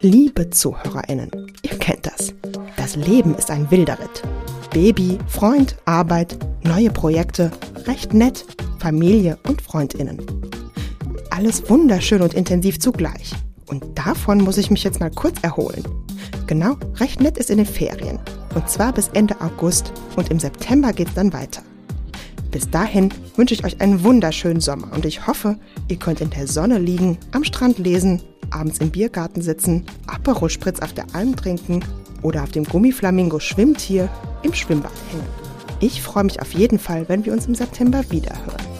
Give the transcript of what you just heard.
Liebe ZuhörerInnen, ihr kennt das. Das Leben ist ein wilder Ritt. Baby, Freund, Arbeit, neue Projekte, recht nett, Familie und FreundInnen. Alles wunderschön und intensiv zugleich. Und davon muss ich mich jetzt mal kurz erholen. Genau, recht nett ist in den Ferien. Und zwar bis Ende August und im September geht es dann weiter. Bis dahin wünsche ich euch einen wunderschönen Sommer und ich hoffe, ihr könnt in der Sonne liegen, am Strand lesen, abends im Biergarten sitzen, Aperol Spritz auf der Alm trinken oder auf dem Gummiflamingo Schwimmtier im Schwimmbad hängen. Ich freue mich auf jeden Fall, wenn wir uns im September wiederhören.